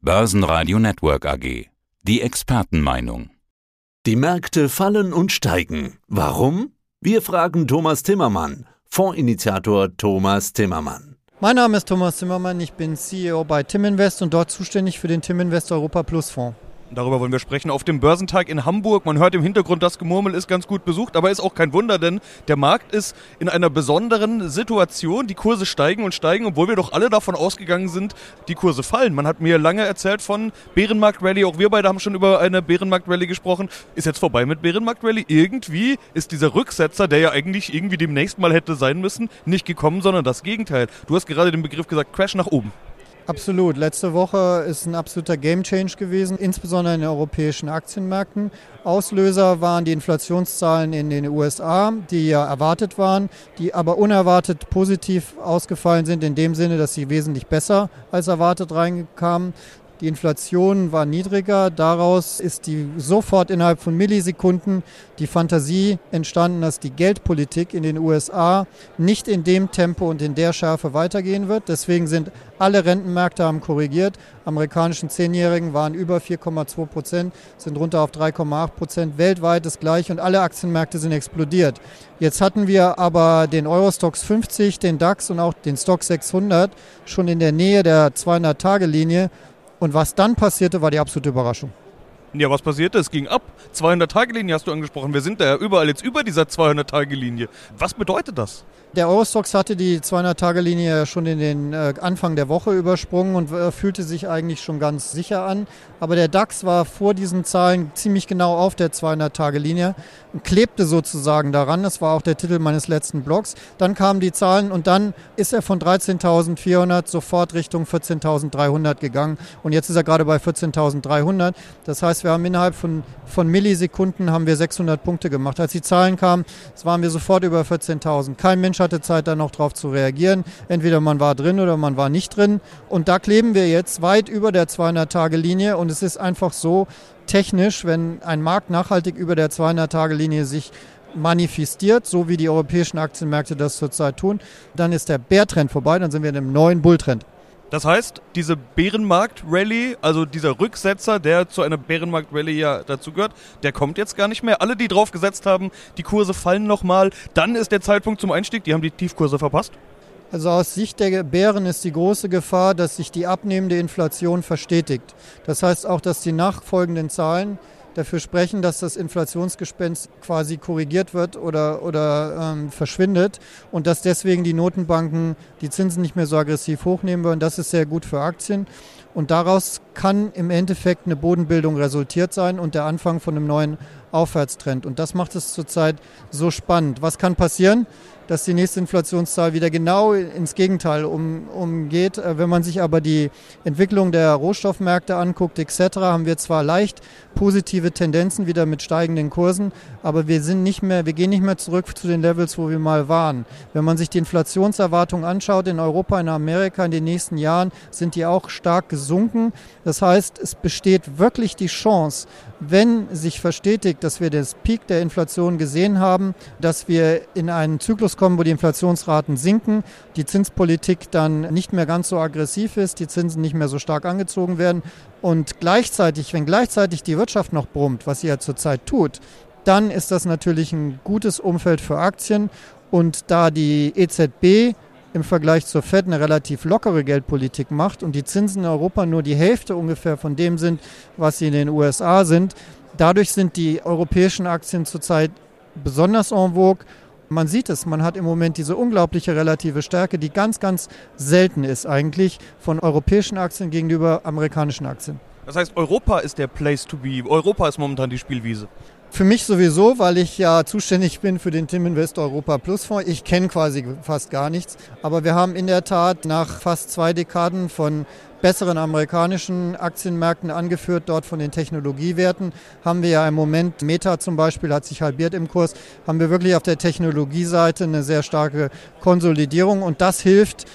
Börsenradio Network AG. Die Expertenmeinung. Die Märkte fallen und steigen. Warum? Wir fragen Thomas Timmermann, Fondsinitiator Thomas Timmermann. Mein Name ist Thomas Timmermann, ich bin CEO bei Timinvest und dort zuständig für den Timinvest Europa Plus Fonds. Darüber wollen wir sprechen auf dem Börsentag in Hamburg. Man hört im Hintergrund, das Gemurmel ist ganz gut besucht, aber ist auch kein Wunder, denn der Markt ist in einer besonderen Situation. Die Kurse steigen und steigen, obwohl wir doch alle davon ausgegangen sind, die Kurse fallen. Man hat mir lange erzählt von Bärenmarkt-Rally. Auch wir beide haben schon über eine Bärenmarkt-Rally gesprochen. Ist jetzt vorbei mit Bärenmarkt-Rally. Irgendwie ist dieser Rücksetzer, der ja eigentlich irgendwie demnächst mal hätte sein müssen, nicht gekommen, sondern das Gegenteil. Du hast gerade den Begriff gesagt, Crash nach oben. Absolut. Letzte Woche ist ein absoluter Game Change gewesen, insbesondere in den europäischen Aktienmärkten. Auslöser waren die Inflationszahlen in den USA, die ja erwartet waren, die aber unerwartet positiv ausgefallen sind, in dem Sinne, dass sie wesentlich besser als erwartet reinkamen. Die Inflation war niedriger. Daraus ist die sofort innerhalb von Millisekunden die Fantasie entstanden, dass die Geldpolitik in den USA nicht in dem Tempo und in der Schärfe weitergehen wird. Deswegen sind alle Rentenmärkte haben korrigiert. Amerikanischen Zehnjährigen waren über 4,2 Prozent, sind runter auf 3,8 Prozent. Weltweit das gleiche und alle Aktienmärkte sind explodiert. Jetzt hatten wir aber den Eurostox 50, den DAX und auch den Stock 600 schon in der Nähe der 200-Tage-Linie. Und was dann passierte, war die absolute Überraschung. Ja, was passierte? Es ging ab. 200-Tage-Linie hast du angesprochen. Wir sind da ja überall jetzt über dieser 200-Tage-Linie. Was bedeutet das? Der Eurostox hatte die 200-Tage-Linie schon in den äh, Anfang der Woche übersprungen und äh, fühlte sich eigentlich schon ganz sicher an. Aber der DAX war vor diesen Zahlen ziemlich genau auf der 200-Tage-Linie und klebte sozusagen daran. Das war auch der Titel meines letzten Blogs. Dann kamen die Zahlen und dann ist er von 13.400 sofort Richtung 14.300 gegangen. Und jetzt ist er gerade bei 14.300. Das heißt, wir haben innerhalb von, von Millisekunden haben wir 600 Punkte gemacht. Als die Zahlen kamen, waren wir sofort über 14.000. Kein Mensch hatte Zeit, da noch drauf zu reagieren. Entweder man war drin oder man war nicht drin. Und da kleben wir jetzt weit über der 200-Tage-Linie. Und es ist einfach so technisch, wenn ein Markt nachhaltig über der 200-Tage-Linie sich manifestiert, so wie die europäischen Aktienmärkte das zurzeit tun, dann ist der Bärtrend vorbei, dann sind wir in einem neuen Bulltrend. Das heißt, diese Bärenmarkt-Rally, also dieser Rücksetzer, der zu einer Bärenmarkt-Rally ja dazugehört, der kommt jetzt gar nicht mehr. Alle, die drauf gesetzt haben, die Kurse fallen nochmal, dann ist der Zeitpunkt zum Einstieg, die haben die Tiefkurse verpasst. Also aus Sicht der Bären ist die große Gefahr, dass sich die abnehmende Inflation verstetigt. Das heißt auch, dass die nachfolgenden Zahlen dafür sprechen, dass das Inflationsgespenst quasi korrigiert wird oder, oder ähm, verschwindet und dass deswegen die Notenbanken die Zinsen nicht mehr so aggressiv hochnehmen würden. Das ist sehr gut für Aktien. Und daraus kann im Endeffekt eine Bodenbildung resultiert sein und der Anfang von einem neuen Aufwärtstrend. Und das macht es zurzeit so spannend. Was kann passieren? dass die nächste Inflationszahl wieder genau ins Gegenteil um, umgeht. Äh, wenn man sich aber die Entwicklung der Rohstoffmärkte anguckt etc., haben wir zwar leicht positive Tendenzen wieder mit steigenden Kursen, aber wir sind nicht mehr, wir gehen nicht mehr zurück zu den Levels, wo wir mal waren. Wenn man sich die Inflationserwartungen anschaut in Europa, in Amerika in den nächsten Jahren, sind die auch stark gesunken. Das heißt, es besteht wirklich die Chance, wenn sich verstetigt, dass wir das Peak der Inflation gesehen haben, dass wir in einen Zyklus kommen, wo die Inflationsraten sinken, die Zinspolitik dann nicht mehr ganz so aggressiv ist, die Zinsen nicht mehr so stark angezogen werden und gleichzeitig, wenn gleichzeitig die Wirtschaft noch brummt, was sie ja zurzeit tut, dann ist das natürlich ein gutes Umfeld für Aktien und da die EZB im Vergleich zur Fed eine relativ lockere Geldpolitik macht und die Zinsen in Europa nur die Hälfte ungefähr von dem sind, was sie in den USA sind. Dadurch sind die europäischen Aktien zurzeit besonders en vogue. Man sieht es, man hat im Moment diese unglaubliche relative Stärke, die ganz, ganz selten ist eigentlich von europäischen Aktien gegenüber amerikanischen Aktien. Das heißt, Europa ist der Place to be. Europa ist momentan die Spielwiese. Für mich sowieso, weil ich ja zuständig bin für den Tim Invest Europa Plus Fonds. Ich kenne quasi fast gar nichts. Aber wir haben in der Tat nach fast zwei Dekaden von besseren amerikanischen Aktienmärkten angeführt, dort von den Technologiewerten, haben wir ja im Moment, Meta zum Beispiel hat sich halbiert im Kurs, haben wir wirklich auf der Technologieseite eine sehr starke Konsolidierung und das hilft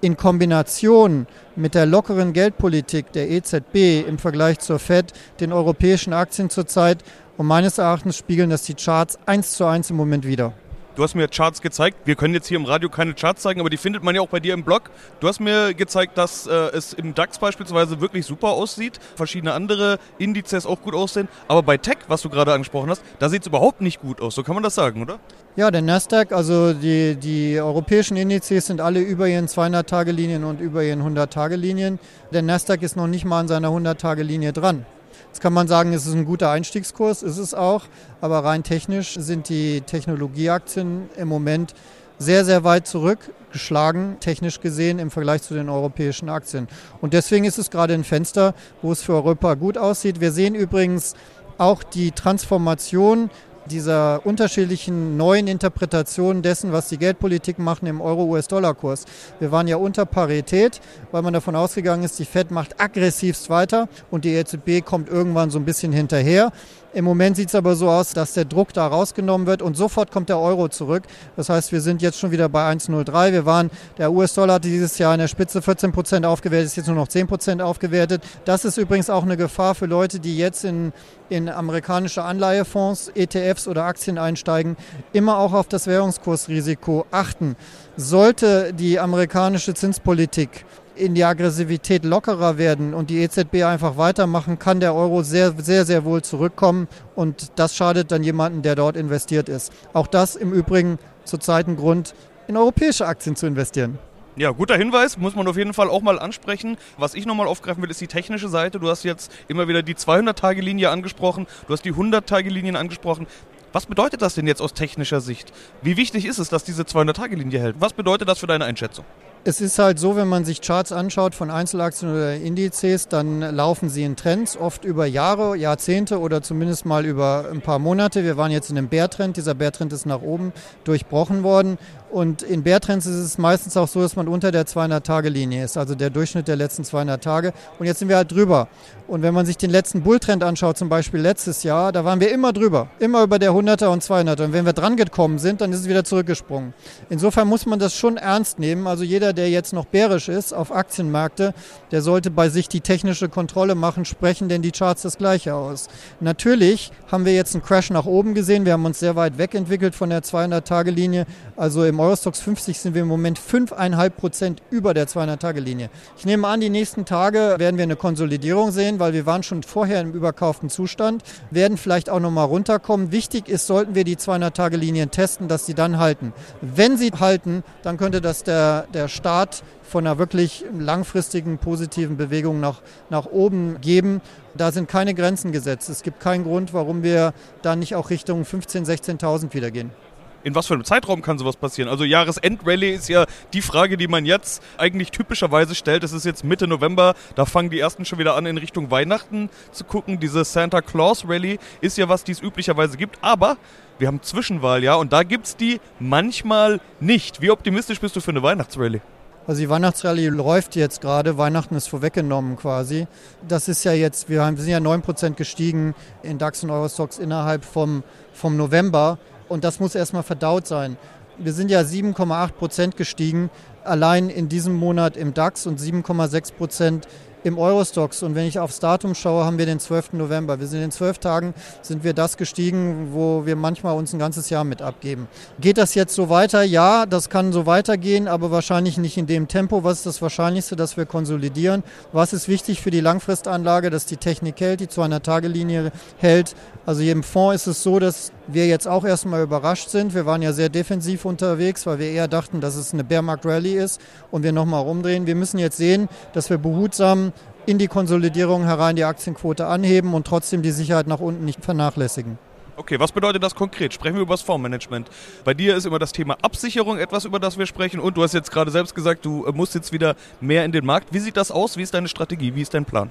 in Kombination mit der lockeren Geldpolitik der EZB im Vergleich zur Fed den europäischen Aktien zurzeit und meines Erachtens spiegeln das die Charts eins zu eins im Moment wieder. Du hast mir Charts gezeigt. Wir können jetzt hier im Radio keine Charts zeigen, aber die findet man ja auch bei dir im Blog. Du hast mir gezeigt, dass äh, es im DAX beispielsweise wirklich super aussieht, verschiedene andere Indizes auch gut aussehen. Aber bei Tech, was du gerade angesprochen hast, da sieht es überhaupt nicht gut aus. So kann man das sagen, oder? Ja, der Nasdaq, also die, die europäischen Indizes sind alle über ihren 200-Tage-Linien und über ihren 100-Tage-Linien. Der Nasdaq ist noch nicht mal an seiner 100-Tage-Linie dran. Jetzt kann man sagen, es ist ein guter Einstiegskurs, ist es auch, aber rein technisch sind die Technologieaktien im Moment sehr, sehr weit zurückgeschlagen, technisch gesehen, im Vergleich zu den europäischen Aktien. Und deswegen ist es gerade ein Fenster, wo es für Europa gut aussieht. Wir sehen übrigens auch die Transformation dieser unterschiedlichen neuen Interpretationen dessen, was die Geldpolitik machen im Euro-US-Dollar-Kurs. Wir waren ja unter Parität, weil man davon ausgegangen ist, die Fed macht aggressivst weiter und die EZB kommt irgendwann so ein bisschen hinterher. Im Moment sieht es aber so aus, dass der Druck da rausgenommen wird und sofort kommt der Euro zurück. Das heißt, wir sind jetzt schon wieder bei 1,03. Wir waren, der US-Dollar hatte dieses Jahr in der Spitze 14 Prozent aufgewertet, ist jetzt nur noch 10 Prozent aufgewertet. Das ist übrigens auch eine Gefahr für Leute, die jetzt in, in amerikanische Anleihefonds, ETFs oder Aktien einsteigen. Immer auch auf das Währungskursrisiko achten. Sollte die amerikanische Zinspolitik in die Aggressivität lockerer werden und die EZB einfach weitermachen, kann der Euro sehr, sehr, sehr wohl zurückkommen und das schadet dann jemanden, der dort investiert ist. Auch das im Übrigen zurzeit ein Grund, in europäische Aktien zu investieren. Ja, guter Hinweis, muss man auf jeden Fall auch mal ansprechen. Was ich nochmal aufgreifen will, ist die technische Seite. Du hast jetzt immer wieder die 200-Tage-Linie angesprochen, du hast die 100-Tage-Linien angesprochen. Was bedeutet das denn jetzt aus technischer Sicht? Wie wichtig ist es, dass diese 200-Tage-Linie hält? Was bedeutet das für deine Einschätzung? Es ist halt so, wenn man sich Charts anschaut von Einzelaktien oder Indizes, dann laufen sie in Trends, oft über Jahre, Jahrzehnte oder zumindest mal über ein paar Monate. Wir waren jetzt in einem Bärtrend, dieser Bärtrend ist nach oben durchbrochen worden und in Bärtrends ist es meistens auch so, dass man unter der 200-Tage-Linie ist, also der Durchschnitt der letzten 200 Tage. Und jetzt sind wir halt drüber. Und wenn man sich den letzten Bulltrend anschaut, zum Beispiel letztes Jahr, da waren wir immer drüber, immer über der 100er und 200er. Und wenn wir dran gekommen sind, dann ist es wieder zurückgesprungen. Insofern muss man das schon ernst nehmen. Also jeder, der jetzt noch bärisch ist auf Aktienmärkte, der sollte bei sich die technische Kontrolle machen, sprechen denn die Charts das gleiche aus. Natürlich haben wir jetzt einen Crash nach oben gesehen. Wir haben uns sehr weit wegentwickelt von der 200-Tage-Linie. Also im Eurostox 50 sind wir im Moment 5,5 Prozent über der 200-Tage-Linie. Ich nehme an, die nächsten Tage werden wir eine Konsolidierung sehen, weil wir waren schon vorher im überkauften Zustand, werden vielleicht auch nochmal runterkommen. Wichtig ist, sollten wir die 200-Tage-Linien testen, dass sie dann halten. Wenn sie halten, dann könnte das der, der Start von einer wirklich langfristigen positiven Bewegung nach, nach oben geben. Da sind keine Grenzen gesetzt. Es gibt keinen Grund, warum wir da nicht auch Richtung 15.000, 16.000 wieder gehen in was für einem Zeitraum kann sowas passieren? Also Jahresendrallye ist ja die Frage, die man jetzt eigentlich typischerweise stellt. Es ist jetzt Mitte November, da fangen die ersten schon wieder an, in Richtung Weihnachten zu gucken. Diese Santa Claus Rally ist ja was, die es üblicherweise gibt. Aber wir haben Zwischenwahljahr und da gibt es die manchmal nicht. Wie optimistisch bist du für eine Weihnachtsrallye? Also die Weihnachtsrallye läuft jetzt gerade, Weihnachten ist vorweggenommen quasi. Das ist ja jetzt, wir, sind ja 9% gestiegen in DAX und Eurostox innerhalb vom, vom November. Und das muss erstmal verdaut sein. Wir sind ja 7,8 Prozent gestiegen, allein in diesem Monat im DAX und 7,6 Prozent im Eurostox. Und wenn ich aufs Datum schaue, haben wir den 12. November. Wir sind in zwölf Tagen, sind wir das gestiegen, wo wir manchmal uns ein ganzes Jahr mit abgeben. Geht das jetzt so weiter? Ja, das kann so weitergehen, aber wahrscheinlich nicht in dem Tempo. Was ist das Wahrscheinlichste, dass wir konsolidieren? Was ist wichtig für die Langfristanlage, dass die Technik hält, die 200-Tage-Linie hält? Also im Fonds ist es so, dass wir jetzt auch erstmal überrascht sind. Wir waren ja sehr defensiv unterwegs, weil wir eher dachten, dass es eine Bearmarkt Rally ist und wir nochmal rumdrehen. Wir müssen jetzt sehen, dass wir behutsam in die Konsolidierung herein die Aktienquote anheben und trotzdem die Sicherheit nach unten nicht vernachlässigen. Okay, was bedeutet das konkret? Sprechen wir über das Fondsmanagement. Bei dir ist immer das Thema Absicherung etwas, über das wir sprechen. Und du hast jetzt gerade selbst gesagt, du musst jetzt wieder mehr in den Markt. Wie sieht das aus? Wie ist deine Strategie? Wie ist dein Plan?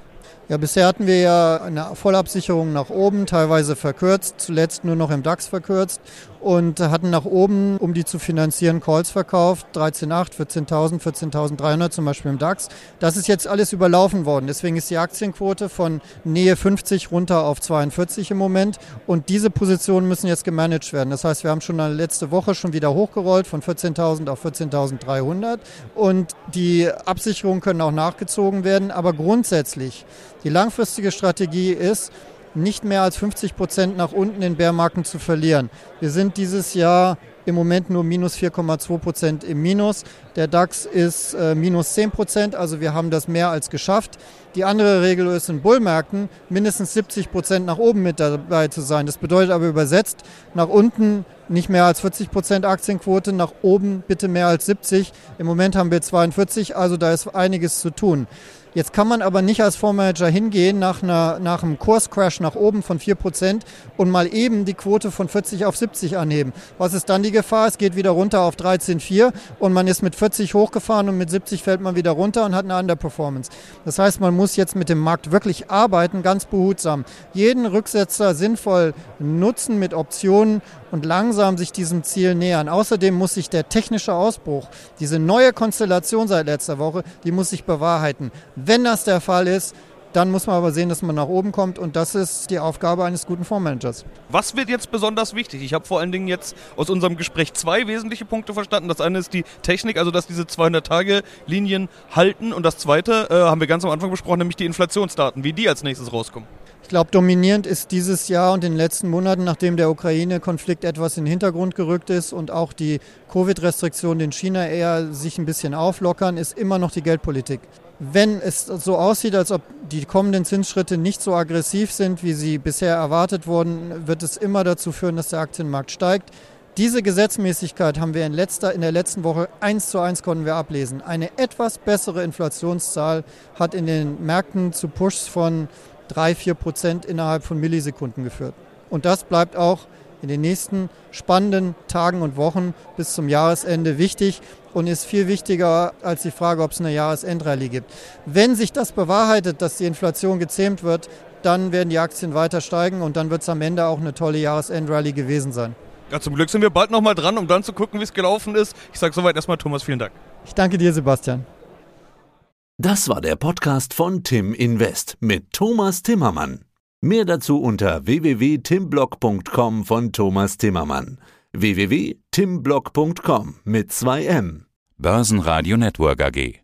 Ja, bisher hatten wir ja eine Vollabsicherung nach oben, teilweise verkürzt, zuletzt nur noch im DAX verkürzt und hatten nach oben, um die zu finanzieren, Calls verkauft, 13.8, 14.000, 14.300 zum Beispiel im DAX. Das ist jetzt alles überlaufen worden. Deswegen ist die Aktienquote von Nähe 50 runter auf 42 im Moment und diese Positionen müssen jetzt gemanagt werden. Das heißt, wir haben schon letzte Woche schon wieder hochgerollt von 14.000 auf 14.300 und die Absicherungen können auch nachgezogen werden, aber grundsätzlich die langfristige Strategie ist, nicht mehr als 50 Prozent nach unten in Bärmarken zu verlieren. Wir sind dieses Jahr im Moment nur minus 4,2 Prozent im Minus. Der DAX ist äh, minus 10 Prozent, also wir haben das mehr als geschafft. Die andere Regel ist in Bullmärkten mindestens 70 Prozent nach oben mit dabei zu sein. Das bedeutet aber übersetzt nach unten nicht mehr als 40 Prozent Aktienquote, nach oben bitte mehr als 70. Im Moment haben wir 42, also da ist einiges zu tun. Jetzt kann man aber nicht als Fondsmanager hingehen nach, einer, nach einem Kurscrash nach oben von 4% und mal eben die Quote von 40 auf 70 anheben. Was ist dann die Gefahr? Es geht wieder runter auf 13,4 und man ist mit 40 hochgefahren und mit 70 fällt man wieder runter und hat eine Underperformance. Das heißt, man muss jetzt mit dem Markt wirklich arbeiten, ganz behutsam. Jeden Rücksetzer sinnvoll nutzen mit Optionen und langsam sich diesem Ziel nähern. Außerdem muss sich der technische Ausbruch, diese neue Konstellation seit letzter Woche, die muss sich bewahrheiten. Wenn das der Fall ist, dann muss man aber sehen, dass man nach oben kommt und das ist die Aufgabe eines guten Fondsmanagers. Was wird jetzt besonders wichtig? Ich habe vor allen Dingen jetzt aus unserem Gespräch zwei wesentliche Punkte verstanden. Das eine ist die Technik, also dass diese 200-Tage-Linien halten und das zweite äh, haben wir ganz am Anfang besprochen, nämlich die Inflationsdaten, wie die als nächstes rauskommen. Ich glaube, dominierend ist dieses Jahr und in den letzten Monaten, nachdem der Ukraine-Konflikt etwas in den Hintergrund gerückt ist und auch die Covid-Restriktionen in China eher sich ein bisschen auflockern, ist immer noch die Geldpolitik. Wenn es so aussieht, als ob die kommenden Zinsschritte nicht so aggressiv sind, wie sie bisher erwartet wurden, wird es immer dazu führen, dass der Aktienmarkt steigt. Diese Gesetzmäßigkeit haben wir in, letzter, in der letzten Woche eins zu eins konnten wir ablesen. Eine etwas bessere Inflationszahl hat in den Märkten zu Pushs von drei, vier Prozent innerhalb von Millisekunden geführt. Und das bleibt auch in den nächsten spannenden Tagen und Wochen bis zum Jahresende wichtig und ist viel wichtiger als die Frage, ob es eine Jahresendrallye gibt. Wenn sich das bewahrheitet, dass die Inflation gezähmt wird, dann werden die Aktien weiter steigen und dann wird es am Ende auch eine tolle Jahresendrallye gewesen sein. Ja, zum Glück sind wir bald nochmal dran, um dann zu gucken, wie es gelaufen ist. Ich sage soweit erstmal Thomas, vielen Dank. Ich danke dir, Sebastian. Das war der Podcast von Tim Invest mit Thomas Timmermann. Mehr dazu unter www.timblock.com von Thomas Timmermann. www.timblock.com mit 2 M. Börsenradio Network AG.